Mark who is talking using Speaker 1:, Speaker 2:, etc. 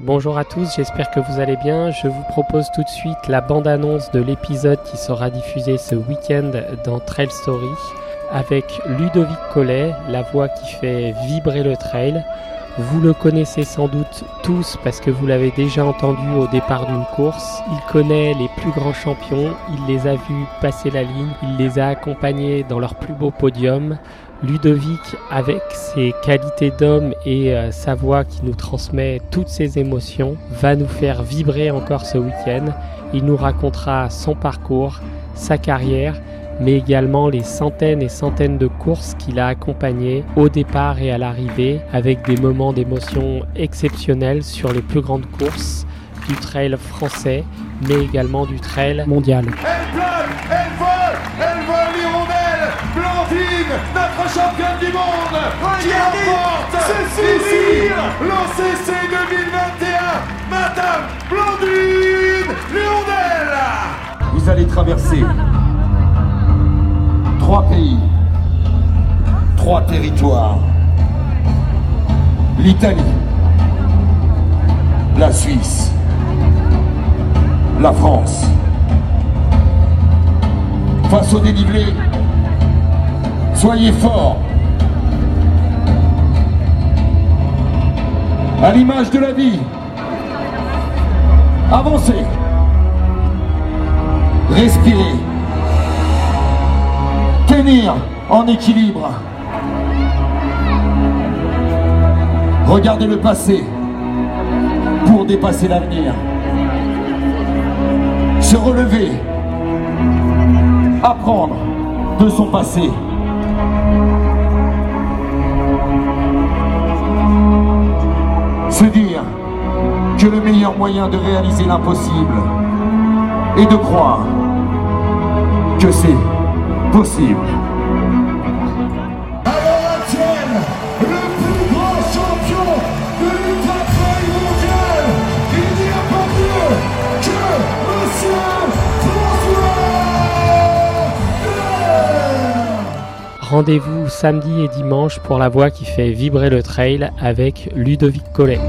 Speaker 1: Bonjour à tous, j'espère que vous allez bien. Je vous propose tout de suite la bande-annonce de l'épisode qui sera diffusé ce week-end dans Trail Story avec Ludovic Collet, la voix qui fait vibrer le trail. Vous le connaissez sans doute tous parce que vous l'avez déjà entendu au départ d'une course. Il connaît les plus grands champions, il les a vus passer la ligne, il les a accompagnés dans leur plus beau podium. Ludovic, avec ses qualités d'homme et euh, sa voix qui nous transmet toutes ses émotions, va nous faire vibrer encore ce week-end. Il nous racontera son parcours, sa carrière, mais également les centaines et centaines de courses qu'il a accompagnées au départ et à l'arrivée, avec des moments d'émotion exceptionnels sur les plus grandes courses du trail français, mais également du trail mondial.
Speaker 2: Qui remporte ici l'OCC 2021, Madame Blandine Léondel.
Speaker 3: Vous allez traverser trois pays, trois territoires. L'Italie, la Suisse, la France. Face au dénivelé, Soyez forts. À l'image de la vie. Avancez. Respirez. Tenir en équilibre. Regardez le passé pour dépasser l'avenir. Se relever. Apprendre de son passé. Se dire que le meilleur moyen de réaliser l'impossible est de croire que c'est possible.
Speaker 1: Rendez-vous samedi et dimanche pour la voix qui fait vibrer le trail avec Ludovic Collet.